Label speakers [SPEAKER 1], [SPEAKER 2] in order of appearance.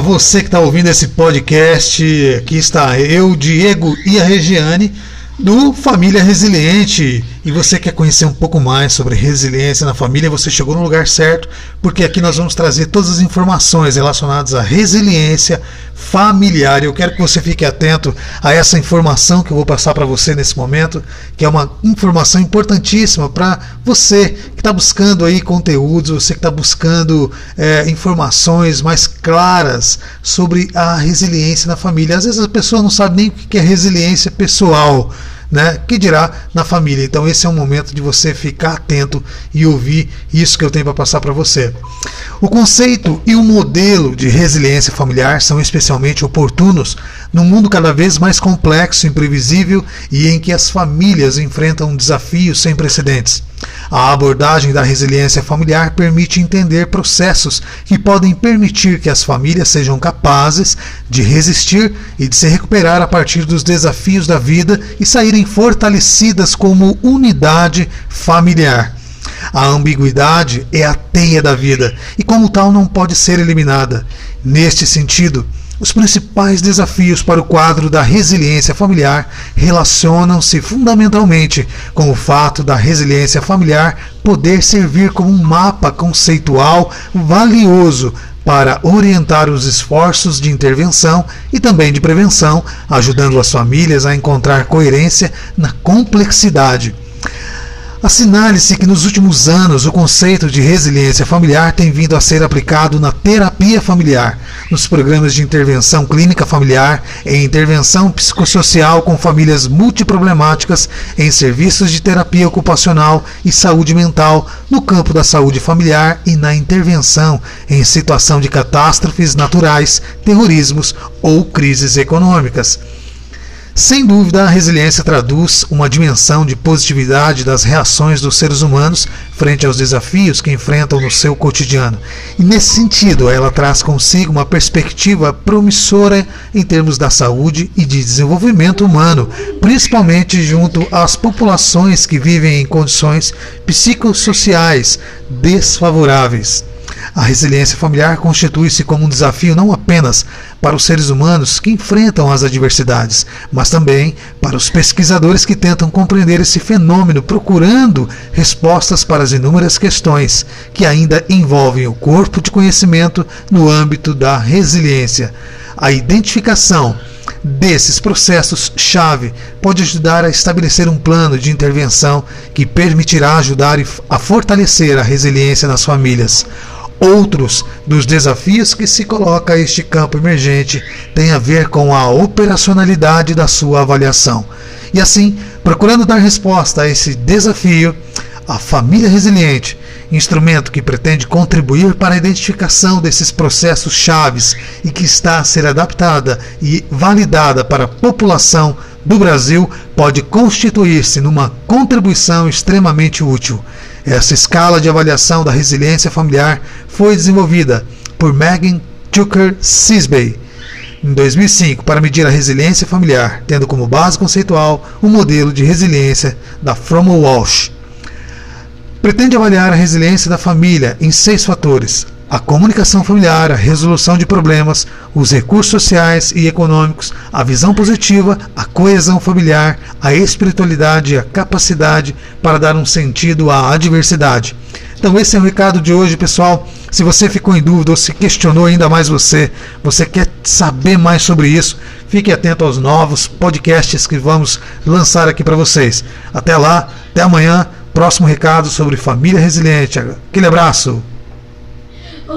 [SPEAKER 1] Você que está ouvindo esse podcast. Aqui está eu, Diego e a Regiane do Família Resiliente. E você quer conhecer um pouco mais sobre resiliência na família, você chegou no lugar certo, porque aqui nós vamos trazer todas as informações relacionadas à resiliência familiar. Eu quero que você fique atento a essa informação que eu vou passar para você nesse momento, que é uma informação importantíssima para você que está buscando aí conteúdos, você que está buscando é, informações mais claras sobre a resiliência na família. Às vezes a pessoa não sabe nem o que é resiliência pessoal né? Que dirá na família. Então esse é um momento de você ficar atento e ouvir isso que eu tenho para passar para você. O conceito e o modelo de resiliência familiar são especialmente oportunos num mundo cada vez mais complexo, imprevisível e em que as famílias enfrentam desafios sem precedentes. A abordagem da resiliência familiar permite entender processos que podem permitir que as famílias sejam capazes de resistir e de se recuperar a partir dos desafios da vida e saírem fortalecidas como unidade familiar. A ambiguidade é a teia da vida e, como tal, não pode ser eliminada. Neste sentido, os principais desafios para o quadro da resiliência familiar relacionam-se fundamentalmente com o fato da resiliência familiar poder servir como um mapa conceitual valioso para orientar os esforços de intervenção e também de prevenção, ajudando as famílias a encontrar coerência na complexidade Assinale-se que nos últimos anos o conceito de resiliência familiar tem vindo a ser aplicado na terapia familiar, nos programas de intervenção clínica familiar, em intervenção psicossocial com famílias multiproblemáticas, em serviços de terapia ocupacional e saúde mental, no campo da saúde familiar e na intervenção em situação de catástrofes naturais, terrorismos ou crises econômicas. Sem dúvida, a resiliência traduz uma dimensão de positividade das reações dos seres humanos frente aos desafios que enfrentam no seu cotidiano. E nesse sentido, ela traz consigo uma perspectiva promissora em termos da saúde e de desenvolvimento humano, principalmente junto às populações que vivem em condições psicossociais desfavoráveis. A resiliência familiar constitui-se como um desafio não apenas para os seres humanos que enfrentam as adversidades, mas também para os pesquisadores que tentam compreender esse fenômeno, procurando respostas para as inúmeras questões que ainda envolvem o corpo de conhecimento no âmbito da resiliência. A identificação desses processos-chave pode ajudar a estabelecer um plano de intervenção que permitirá ajudar a fortalecer a resiliência nas famílias. Outros dos desafios que se coloca a este campo emergente têm a ver com a operacionalidade da sua avaliação. E assim, procurando dar resposta a esse desafio, a família resiliente, instrumento que pretende contribuir para a identificação desses processos chaves e que está a ser adaptada e validada para a população do Brasil, pode constituir-se numa contribuição extremamente útil. Essa escala de avaliação da resiliência familiar foi desenvolvida por Megan Tucker Sisbey em 2005 para medir a resiliência familiar, tendo como base conceitual o modelo de resiliência da From Walsh. Pretende avaliar a resiliência da família em seis fatores: a comunicação familiar, a resolução de problemas, os recursos sociais e econômicos, a visão positiva, a coesão familiar, a espiritualidade e a capacidade para dar um sentido à adversidade. Então esse é o recado de hoje, pessoal. Se você ficou em dúvida ou se questionou ainda mais você, você quer saber mais sobre isso, fique atento aos novos podcasts que vamos lançar aqui para vocês. Até lá, até amanhã, próximo recado sobre família resiliente. Aquele abraço.